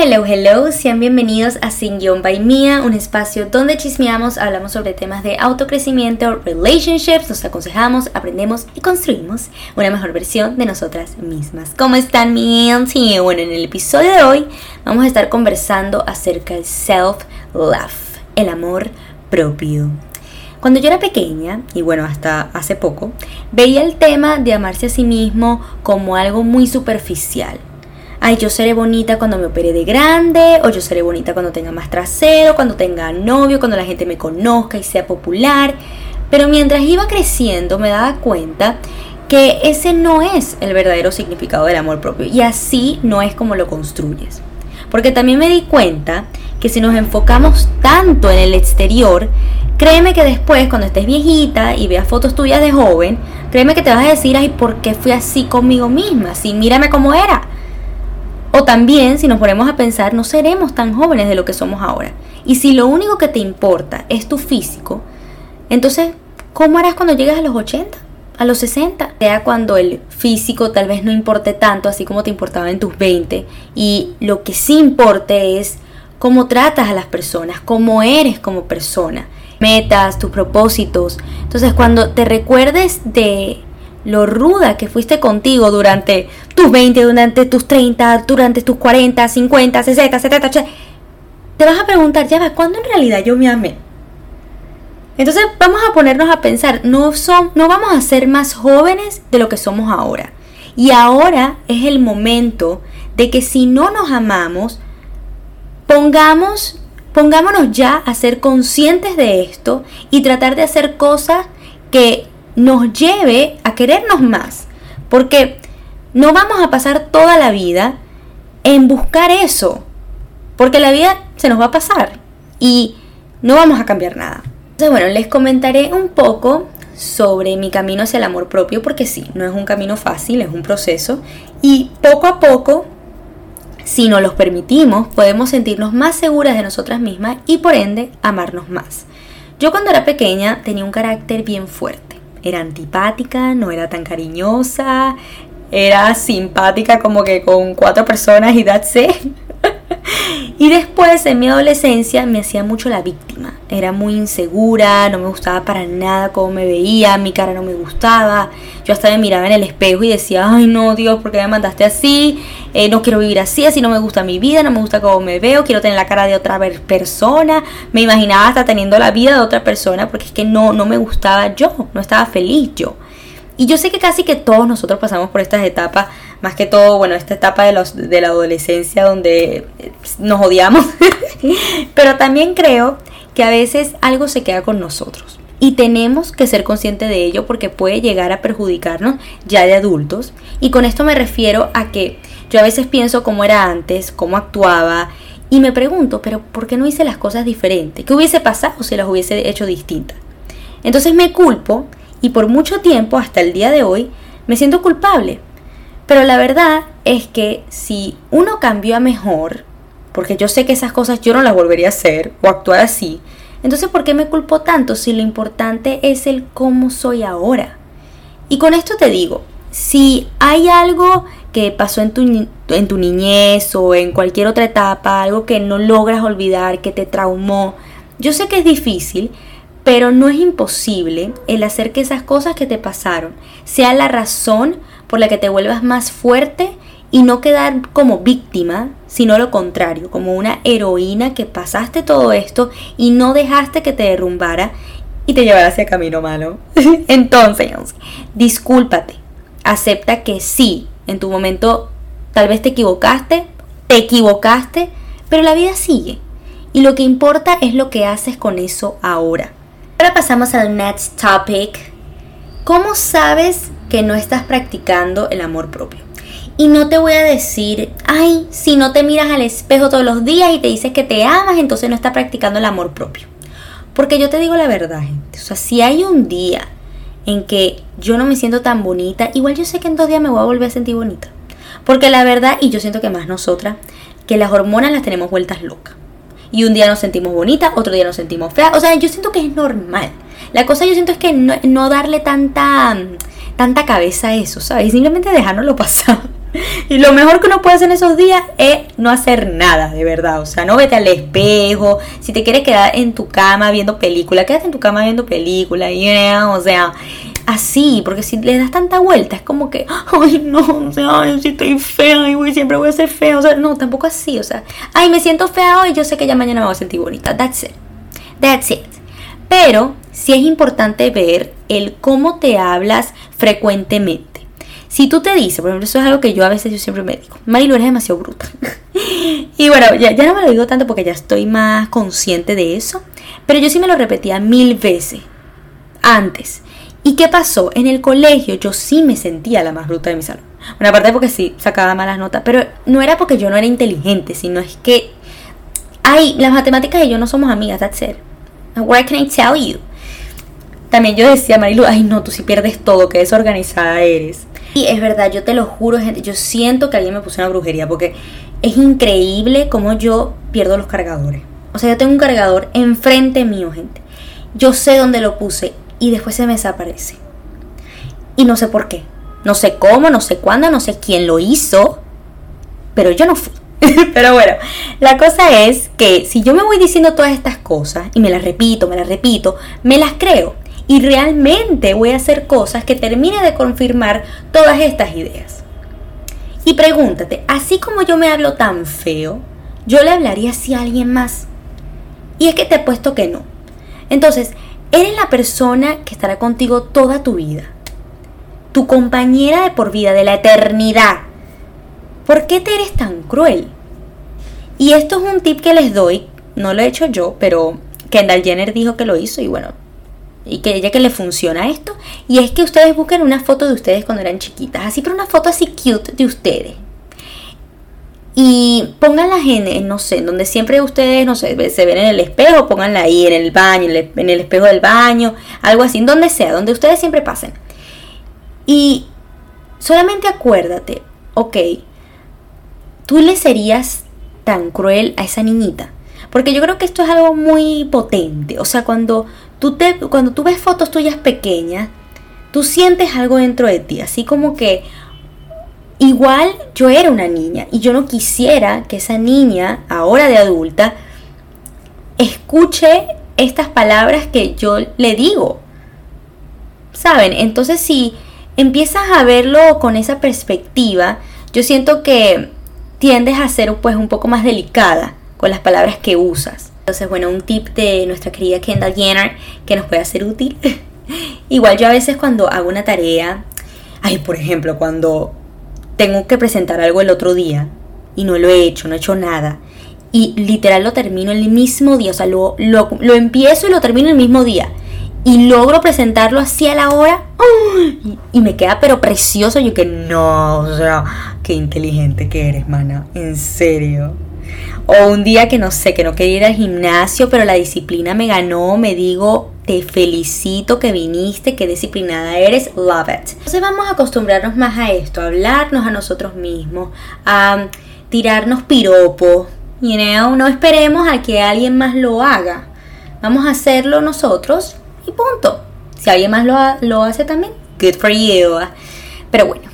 Hello, hello, sean bienvenidos a Sin Guión by Mia, un espacio donde chismeamos, hablamos sobre temas de autocrecimiento, relationships, nos aconsejamos, aprendemos y construimos una mejor versión de nosotras mismas. ¿Cómo están mi auntie? Bueno, en el episodio de hoy vamos a estar conversando acerca del self-love, el amor propio. Cuando yo era pequeña, y bueno, hasta hace poco, veía el tema de amarse a sí mismo como algo muy superficial ay, yo seré bonita cuando me opere de grande, o yo seré bonita cuando tenga más trasero, cuando tenga novio, cuando la gente me conozca y sea popular. Pero mientras iba creciendo me daba cuenta que ese no es el verdadero significado del amor propio y así no es como lo construyes. Porque también me di cuenta que si nos enfocamos tanto en el exterior, créeme que después cuando estés viejita y veas fotos tuyas de joven, créeme que te vas a decir, ay, ¿por qué fui así conmigo misma? Si mírame cómo era. O también, si nos ponemos a pensar, no seremos tan jóvenes de lo que somos ahora. Y si lo único que te importa es tu físico, entonces, ¿cómo harás cuando llegues a los 80? A los 60, sea cuando el físico tal vez no importe tanto, así como te importaba en tus 20, y lo que sí importe es cómo tratas a las personas, cómo eres como persona, metas, tus propósitos. Entonces, cuando te recuerdes de lo ruda que fuiste contigo durante tus 20, durante tus 30, durante tus 40, 50, 60, 70, 80, te vas a preguntar, ya va, ¿cuándo en realidad yo me amé? Entonces vamos a ponernos a pensar, no, son, no vamos a ser más jóvenes de lo que somos ahora. Y ahora es el momento de que si no nos amamos, pongamos, pongámonos ya a ser conscientes de esto y tratar de hacer cosas que nos lleve a querernos más. Porque no vamos a pasar toda la vida en buscar eso. Porque la vida se nos va a pasar y no vamos a cambiar nada. Entonces, bueno, les comentaré un poco sobre mi camino hacia el amor propio, porque sí, no es un camino fácil, es un proceso. Y poco a poco, si nos los permitimos, podemos sentirnos más seguras de nosotras mismas y por ende amarnos más. Yo cuando era pequeña tenía un carácter bien fuerte era antipática, no era tan cariñosa, era simpática como que con cuatro personas y that's it. Y después en mi adolescencia me hacía mucho la víctima. Era muy insegura, no me gustaba para nada cómo me veía, mi cara no me gustaba. Yo hasta me miraba en el espejo y decía, ay no Dios, ¿por qué me mandaste así? Eh, no quiero vivir así, así no me gusta mi vida, no me gusta cómo me veo, quiero tener la cara de otra persona. Me imaginaba hasta teniendo la vida de otra persona porque es que no, no me gustaba yo, no estaba feliz yo. Y yo sé que casi que todos nosotros pasamos por estas etapas, más que todo, bueno, esta etapa de, los, de la adolescencia donde eh, nos odiamos, pero también creo que a veces algo se queda con nosotros. Y tenemos que ser conscientes de ello porque puede llegar a perjudicarnos ya de adultos. Y con esto me refiero a que yo a veces pienso cómo era antes, cómo actuaba, y me pregunto, pero ¿por qué no hice las cosas diferentes? ¿Qué hubiese pasado si las hubiese hecho distintas? Entonces me culpo y por mucho tiempo, hasta el día de hoy, me siento culpable. Pero la verdad es que si uno cambió a mejor, porque yo sé que esas cosas yo no las volvería a hacer o actuar así, entonces ¿por qué me culpo tanto si lo importante es el cómo soy ahora? Y con esto te digo, si hay algo que pasó en tu, en tu niñez o en cualquier otra etapa, algo que no logras olvidar, que te traumó, yo sé que es difícil, pero no es imposible el hacer que esas cosas que te pasaron sea la razón por la que te vuelvas más fuerte y no quedar como víctima, sino lo contrario, como una heroína que pasaste todo esto y no dejaste que te derrumbara y te llevara hacia camino malo. Entonces, discúlpate, acepta que sí, en tu momento tal vez te equivocaste, te equivocaste, pero la vida sigue. Y lo que importa es lo que haces con eso ahora. Ahora pasamos al next topic. ¿Cómo sabes que no estás practicando el amor propio? Y no te voy a decir, ay, si no te miras al espejo todos los días y te dices que te amas, entonces no estás practicando el amor propio. Porque yo te digo la verdad, gente. O sea, si hay un día en que yo no me siento tan bonita, igual yo sé que en dos días me voy a volver a sentir bonita. Porque la verdad, y yo siento que más nosotras, que las hormonas las tenemos vueltas locas y un día nos sentimos bonitas, otro día nos sentimos feas. O sea, yo siento que es normal. La cosa yo siento es que no, darle tanta, tanta cabeza a eso, ¿sabes? Simplemente dejárnoslo pasar. Y lo mejor que uno puede hacer en esos días es no hacer nada, de verdad. O sea, no vete al espejo. Si te quieres quedar en tu cama viendo película, quédate en tu cama viendo película. Yeah, o sea, así. Porque si le das tanta vuelta, es como que, ay, no, o sea, ay, si estoy fea, y siempre voy a ser fea. O sea, no, tampoco así. O sea, ay, me siento fea hoy, yo sé que ya mañana me voy a sentir bonita. That's it. That's it. Pero sí es importante ver el cómo te hablas frecuentemente. Si tú te dices, por ejemplo, eso es algo que yo a veces yo siempre me digo, Marilu eres demasiado bruta. y bueno, ya, ya no me lo digo tanto porque ya estoy más consciente de eso, pero yo sí me lo repetía mil veces antes. ¿Y qué pasó? En el colegio yo sí me sentía la más bruta de mi salón. Una parte porque sí sacaba malas notas, pero no era porque yo no era inteligente, sino es que, ay, las matemáticas y yo no somos amigas, that's it. What can I tell you? También yo decía, Marilu, ay no, tú sí pierdes todo, qué desorganizada eres. Y es verdad, yo te lo juro, gente, yo siento que alguien me puso una brujería porque es increíble cómo yo pierdo los cargadores. O sea, yo tengo un cargador enfrente mío, gente. Yo sé dónde lo puse y después se me desaparece. Y no sé por qué. No sé cómo, no sé cuándo, no sé quién lo hizo, pero yo no fui. pero bueno, la cosa es que si yo me voy diciendo todas estas cosas y me las repito, me las repito, me las creo y realmente voy a hacer cosas que termine de confirmar todas estas ideas. Y pregúntate, así como yo me hablo tan feo, yo le hablaría así a alguien más. Y es que te he puesto que no. Entonces, eres la persona que estará contigo toda tu vida. Tu compañera de por vida, de la eternidad. ¿Por qué te eres tan cruel? Y esto es un tip que les doy, no lo he hecho yo, pero Kendall Jenner dijo que lo hizo y bueno, y que ella que le funciona esto. Y es que ustedes busquen una foto de ustedes cuando eran chiquitas, así, pero una foto así cute de ustedes. Y pónganlas en, no sé, donde siempre ustedes, no sé, se ven en el espejo, pónganla ahí, en el baño, en el, espejo del baño, algo así, donde sea, donde ustedes siempre pasen. Y solamente acuérdate, ok, tú le serías tan cruel a esa niñita. Porque yo creo que esto es algo muy potente. O sea, cuando tú, te, cuando tú ves fotos tuyas pequeñas, tú sientes algo dentro de ti, así como que igual yo era una niña y yo no quisiera que esa niña, ahora de adulta, escuche estas palabras que yo le digo. ¿Saben? Entonces si empiezas a verlo con esa perspectiva, yo siento que tiendes a ser pues un poco más delicada con las palabras que usas. Entonces, bueno, un tip de nuestra querida Kendall Jenner que nos puede hacer útil. Igual yo a veces cuando hago una tarea, ay, por ejemplo, cuando tengo que presentar algo el otro día y no lo he hecho, no he hecho nada, y literal lo termino el mismo día, o sea, lo, lo, empiezo y lo termino el mismo día, y logro presentarlo así a la hora, y, y me queda pero precioso, yo que no, o sea, qué inteligente que eres, mana, en serio. O un día que no sé, que no quería ir al gimnasio, pero la disciplina me ganó, me digo, te felicito que viniste, qué disciplinada eres, love it. Entonces vamos a acostumbrarnos más a esto, a hablarnos a nosotros mismos, a tirarnos piropos, you know, no esperemos a que alguien más lo haga. Vamos a hacerlo nosotros y punto. Si alguien más lo, lo hace también, good for you. Pero bueno,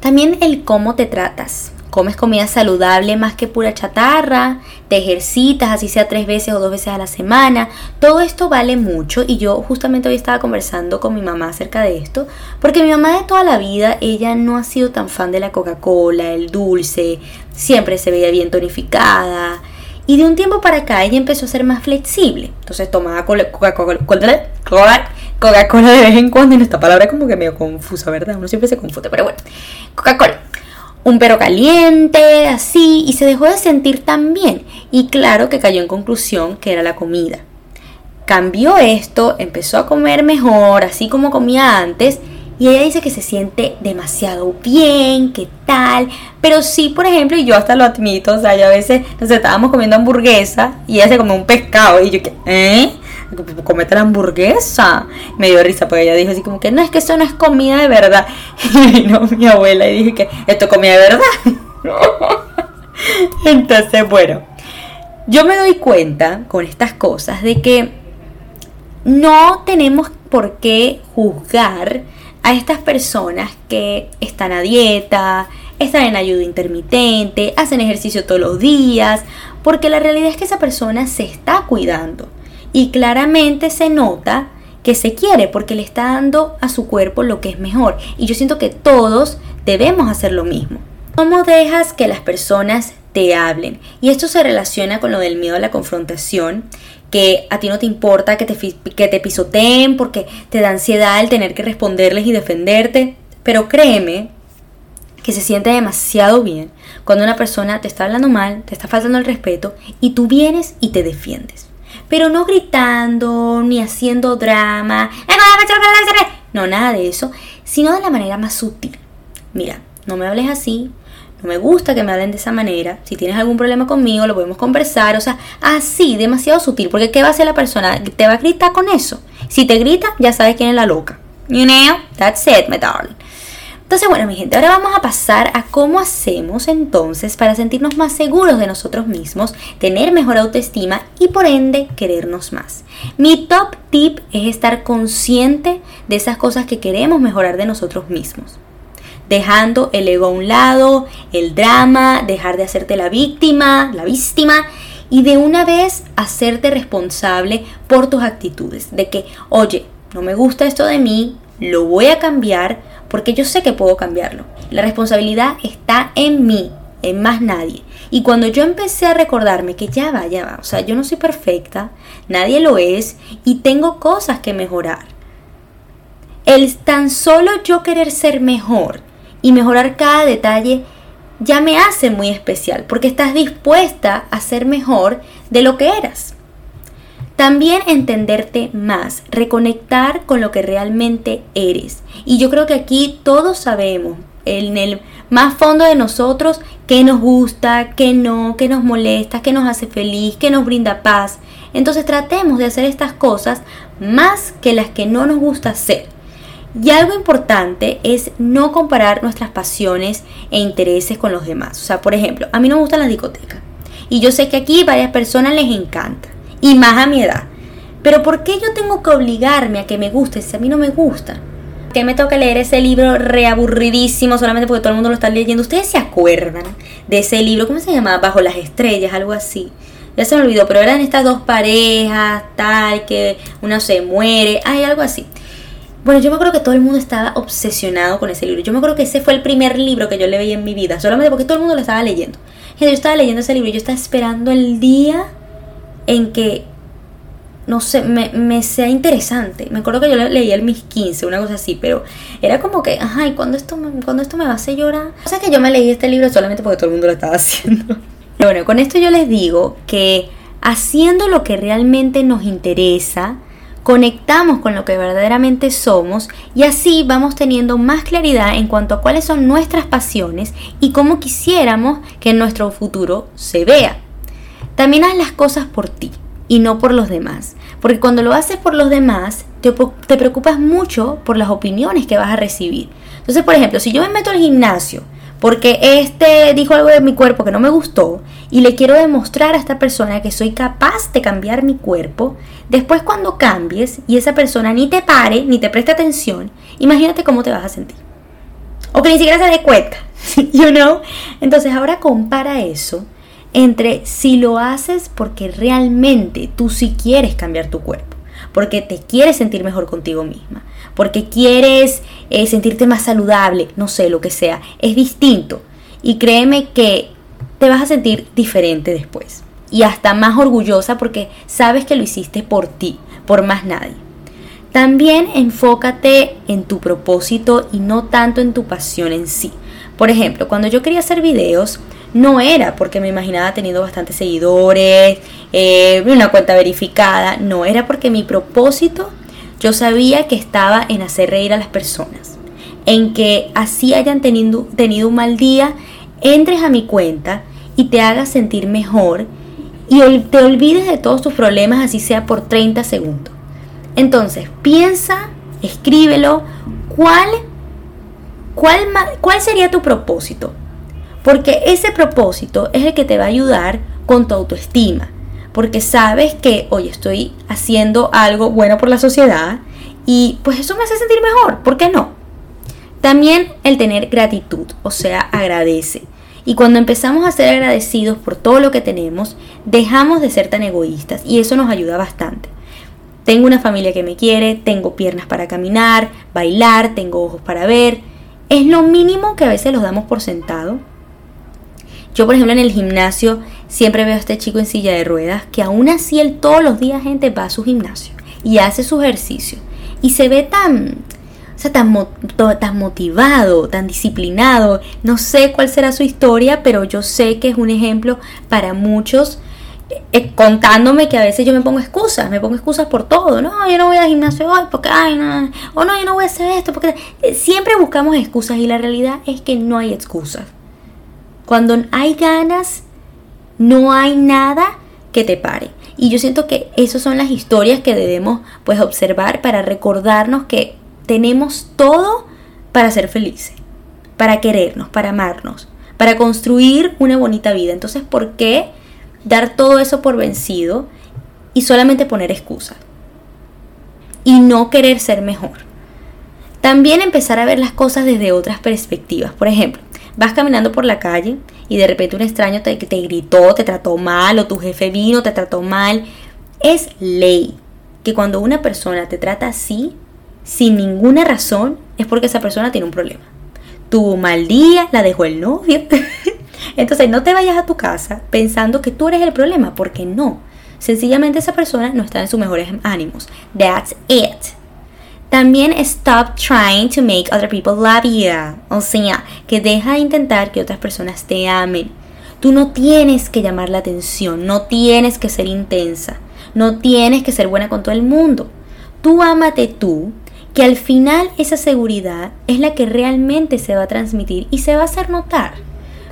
también el cómo te tratas comes comida saludable más que pura chatarra, te ejercitas, así sea tres veces o dos veces a la semana. Todo esto vale mucho y yo justamente hoy estaba conversando con mi mamá acerca de esto, porque mi mamá de toda la vida, ella no ha sido tan fan de la Coca-Cola, el dulce, siempre se veía bien tonificada. Y de un tiempo para acá ella empezó a ser más flexible. Entonces tomaba Coca-Cola Coca-Cola de vez en cuando. Y esta palabra como que medio confusa, ¿verdad? Uno siempre se confunde, pero bueno. Coca-Cola un perro caliente, así, y se dejó de sentir tan bien. Y claro que cayó en conclusión que era la comida. Cambió esto, empezó a comer mejor, así como comía antes, y ella dice que se siente demasiado bien, que tal. Pero sí, por ejemplo, y yo hasta lo admito, o sea, yo a veces nos estábamos comiendo hamburguesa y ella se come un pescado, y yo, ¿eh? Comete la hamburguesa. Me dio risa porque ella dijo así como que no, es que eso no es comida de verdad. Y vino mi abuela y dije que esto es comida de verdad. Entonces, bueno, yo me doy cuenta con estas cosas de que no tenemos por qué juzgar a estas personas que están a dieta, están en ayuda intermitente, hacen ejercicio todos los días, porque la realidad es que esa persona se está cuidando y claramente se nota que se quiere porque le está dando a su cuerpo lo que es mejor. Y yo siento que todos debemos hacer lo mismo. ¿Cómo dejas que las personas te hablen? Y esto se relaciona con lo del miedo a la confrontación, que a ti no te importa que te, que te pisoteen porque te da ansiedad el tener que responderles y defenderte. Pero créeme que se siente demasiado bien cuando una persona te está hablando mal, te está faltando el respeto y tú vienes y te defiendes. Pero no gritando ni haciendo drama. No, nada de eso, sino de la manera más sutil. Mira, no me hables así, no me gusta que me hablen de esa manera. Si tienes algún problema conmigo, lo podemos conversar. O sea, así, demasiado sutil. Porque ¿qué va a hacer la persona? ¿Te va a gritar con eso? Si te grita, ya sabes quién es la loca. You know? That's it, my darling. Entonces, bueno, mi gente, ahora vamos a pasar a cómo hacemos entonces para sentirnos más seguros de nosotros mismos, tener mejor autoestima y por ende querernos más. Mi top tip es estar consciente de esas cosas que queremos mejorar de nosotros mismos. Dejando el ego a un lado, el drama, dejar de hacerte la víctima, la víctima y de una vez hacerte responsable por tus actitudes. De que, oye, no me gusta esto de mí, lo voy a cambiar porque yo sé que puedo cambiarlo. La responsabilidad está en mí, en más nadie. Y cuando yo empecé a recordarme que ya va, ya va, o sea, yo no soy perfecta, nadie lo es y tengo cosas que mejorar. El tan solo yo querer ser mejor y mejorar cada detalle ya me hace muy especial porque estás dispuesta a ser mejor de lo que eras. También entenderte más, reconectar con lo que realmente eres. Y yo creo que aquí todos sabemos, en el más fondo de nosotros, qué nos gusta, qué no, qué nos molesta, qué nos hace feliz, qué nos brinda paz. Entonces tratemos de hacer estas cosas más que las que no nos gusta hacer. Y algo importante es no comparar nuestras pasiones e intereses con los demás. O sea, por ejemplo, a mí no me gustan las discotecas. Y yo sé que aquí varias personas les encanta y más a mi edad. Pero ¿por qué yo tengo que obligarme a que me guste si a mí no me gusta? ¿Qué me toca leer ese libro reaburridísimo solamente porque todo el mundo lo está leyendo? ¿Ustedes se acuerdan de ese libro? ¿Cómo se llamaba? Bajo las estrellas, algo así. Ya se me olvidó, pero eran estas dos parejas, tal, que una se muere, hay algo así. Bueno, yo me acuerdo que todo el mundo estaba obsesionado con ese libro. Yo me acuerdo que ese fue el primer libro que yo le veía en mi vida, solamente porque todo el mundo lo estaba leyendo. Yo estaba leyendo ese libro y yo estaba esperando el día en que, no sé, me, sea interesante. Me acuerdo que yo leía el mis 15, una cosa así, pero era como que, ajá, ¿y cuando esto, me, cuando esto me va a hacer llorar? O sea que yo me leí este libro solamente porque todo el mundo lo estaba haciendo. bueno, con esto yo les digo que haciendo lo que realmente nos interesa, conectamos con lo que verdaderamente somos y así vamos teniendo más claridad en cuanto a cuáles son nuestras pasiones y cómo quisiéramos que nuestro futuro se vea. También haz las cosas por ti y no por los demás. Porque cuando lo haces por los demás, te, te, preocupas mucho por las opiniones que vas a recibir. Entonces, por ejemplo, si yo me meto al gimnasio porque este dijo algo de mi cuerpo que no me gustó y le quiero demostrar a esta persona que soy capaz de cambiar mi cuerpo, después cuando cambies y esa persona ni te pare ni te preste atención, imagínate cómo te vas a sentir. O que ni siquiera se dé cuenta, you know? Entonces ahora compara eso entre si lo haces porque realmente tú sí quieres cambiar tu cuerpo, porque te quieres sentir mejor contigo misma, porque quieres eh, sentirte más saludable, no sé, lo que sea, es distinto. Y créeme que te vas a sentir diferente después. Y hasta más orgullosa porque sabes que lo hiciste por ti, por más nadie. También enfócate en tu propósito y no tanto en tu pasión en sí. Por ejemplo, cuando yo quería hacer videos, no era porque me imaginaba teniendo bastantes seguidores, eh, una cuenta verificada, no, era porque mi propósito yo sabía que estaba en hacer reír a las personas, en que así hayan tenido, tenido un mal día, entres a mi cuenta y te hagas sentir mejor y te olvides de todos tus problemas, así sea por 30 segundos. Entonces, piensa, escríbelo, ¿cuál, cuál, cuál sería tu propósito? Porque ese propósito es el que te va a ayudar con tu autoestima. Porque sabes que, oye, estoy haciendo algo bueno por la sociedad y pues eso me hace sentir mejor. ¿Por qué no? También el tener gratitud, o sea, agradece. Y cuando empezamos a ser agradecidos por todo lo que tenemos, dejamos de ser tan egoístas y eso nos ayuda bastante. Tengo una familia que me quiere, tengo piernas para caminar, bailar, tengo ojos para ver. Es lo mínimo que a veces los damos por sentado. Yo, por ejemplo, en el gimnasio siempre veo a este chico en silla de ruedas que aún así él todos los días gente va a su gimnasio y hace su ejercicio y se ve tan sea, tan, tan motivado, tan disciplinado. No sé cuál será su historia, pero yo sé que es un ejemplo para muchos. Eh, eh, contándome que a veces yo me pongo excusas, me pongo excusas por todo. No, yo no voy al gimnasio hoy porque, ay, no. O no, yo no voy a hacer esto porque. Eh, siempre buscamos excusas y la realidad es que no hay excusas. Cuando hay ganas, no hay nada que te pare. Y yo siento que esas son las historias que debemos pues observar para recordarnos que tenemos todo para ser felices, para querernos, para amarnos, para construir una bonita vida. Entonces, ¿por qué dar todo eso por vencido y solamente poner excusas? Y no querer ser mejor. También empezar a ver las cosas desde otras perspectivas. Por ejemplo, vas caminando por la calle y de repente un extraño te, te gritó, te trató mal o tu jefe vino, te trató mal. Es ley que cuando una persona te trata así, sin ninguna razón, es porque esa persona tiene un problema. Tuvo mal día, la dejó el novio. Entonces no te vayas a tu casa pensando que tú eres el problema, porque no. Sencillamente esa persona no está en sus mejores ánimos. That's it. También stop trying to make other people love you. O sea, que deja de intentar que otras personas te amen. Tú no tienes que llamar la atención, no tienes que ser intensa, no tienes que ser buena con todo el mundo. Tú ámate tú que al final esa seguridad es la que realmente se va a transmitir y se va a hacer notar.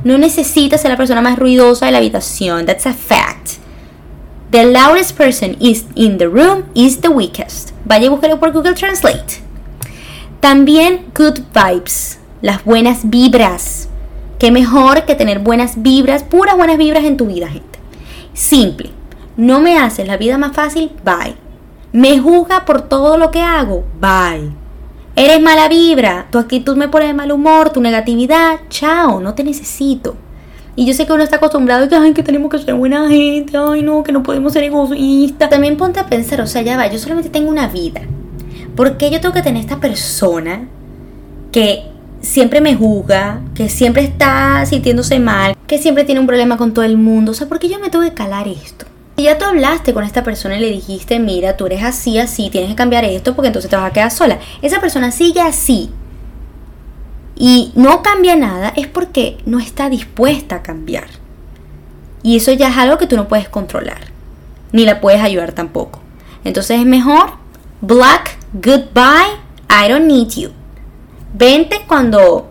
No necesitas ser la persona más ruidosa de la habitación, that's a fact. The loudest person is in the room is the weakest. Vaya a buscarlo por Google Translate. También good vibes, las buenas vibras. Qué mejor que tener buenas vibras, puras buenas vibras en tu vida, gente. Simple. No me haces la vida más fácil, bye. Me juzga por todo lo que hago. Bye. Eres mala vibra. Tu actitud me pone de mal humor, tu negatividad. Chao, no te necesito. Y yo sé que uno está acostumbrado a que, ay, que tenemos que ser buena gente, ay, no, que no podemos ser egoístas. También ponte a pensar, o sea, ya va, yo solamente tengo una vida. ¿Por qué yo tengo que tener esta persona que siempre me juzga, que siempre está sintiéndose mal, que siempre tiene un problema con todo el mundo? O sea, ¿por qué yo me tengo que calar esto? Si ya tú hablaste con esta persona y le dijiste, mira, tú eres así, así, tienes que cambiar esto porque entonces te vas a quedar sola. Esa persona sigue así y no cambia nada, es porque no está dispuesta a cambiar. Y eso ya es algo que tú no puedes controlar, ni la puedes ayudar tampoco. Entonces es mejor, black, goodbye, I don't need you. Vente cuando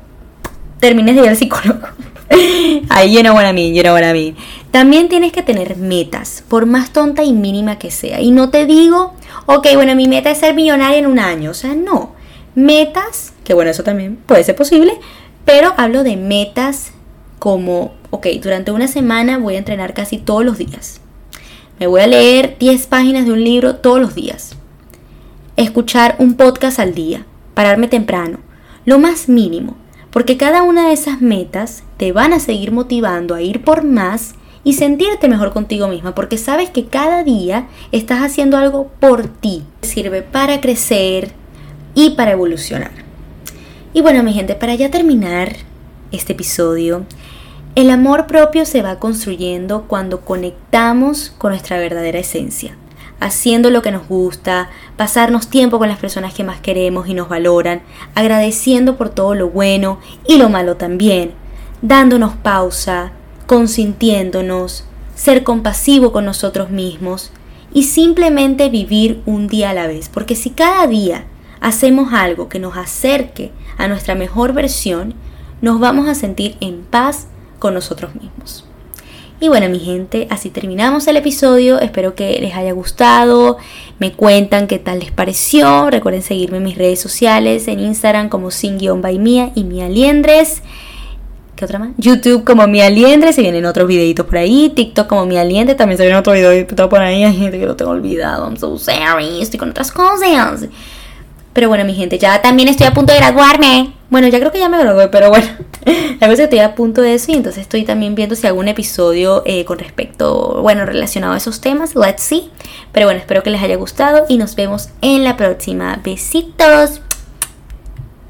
termines de ir al psicólogo. Ahí you know what I mean, you know what I mean. También tienes que tener metas, por más tonta y mínima que sea. Y no te digo, ok, bueno, mi meta es ser millonaria en un año. O sea, no. Metas, que bueno, eso también puede ser posible, pero hablo de metas como, ok, durante una semana voy a entrenar casi todos los días. Me voy a leer 10 páginas de un libro todos los días. Escuchar un podcast al día. Pararme temprano. Lo más mínimo. Porque cada una de esas metas te van a seguir motivando a ir por más y sentirte mejor contigo misma, porque sabes que cada día estás haciendo algo por ti. Sirve para crecer y para evolucionar. Y bueno, mi gente, para ya terminar este episodio, el amor propio se va construyendo cuando conectamos con nuestra verdadera esencia, haciendo lo que nos gusta, pasarnos tiempo con las personas que más queremos y nos valoran, agradeciendo por todo lo bueno y lo malo también, dándonos pausa, consintiéndonos, ser compasivo con nosotros mismos y simplemente vivir un día a la vez. Porque si cada día hacemos algo que nos acerque a nuestra mejor versión, nos vamos a sentir en paz con nosotros mismos. Y bueno, mi gente, así terminamos el episodio. Espero que les haya gustado. Me cuentan qué tal les pareció. Recuerden seguirme en mis redes sociales, en Instagram como sin by mía y Mia Liendres. ¿Qué otra más? YouTube como Mi Aliendre, se vienen otros videitos por ahí. TikTok como Mi Aliendre, también se viene otro video por ahí. Hay gente que lo tengo olvidado. I'm so sorry. Estoy con otras cosas. Pero bueno, mi gente, ya también estoy a punto de graduarme. Bueno, ya creo que ya me gradué, pero bueno. La cosa que estoy a punto de eso y entonces estoy también viendo si hago un episodio eh, con respecto, bueno, relacionado a esos temas. Let's see. Pero bueno, espero que les haya gustado y nos vemos en la próxima. Besitos.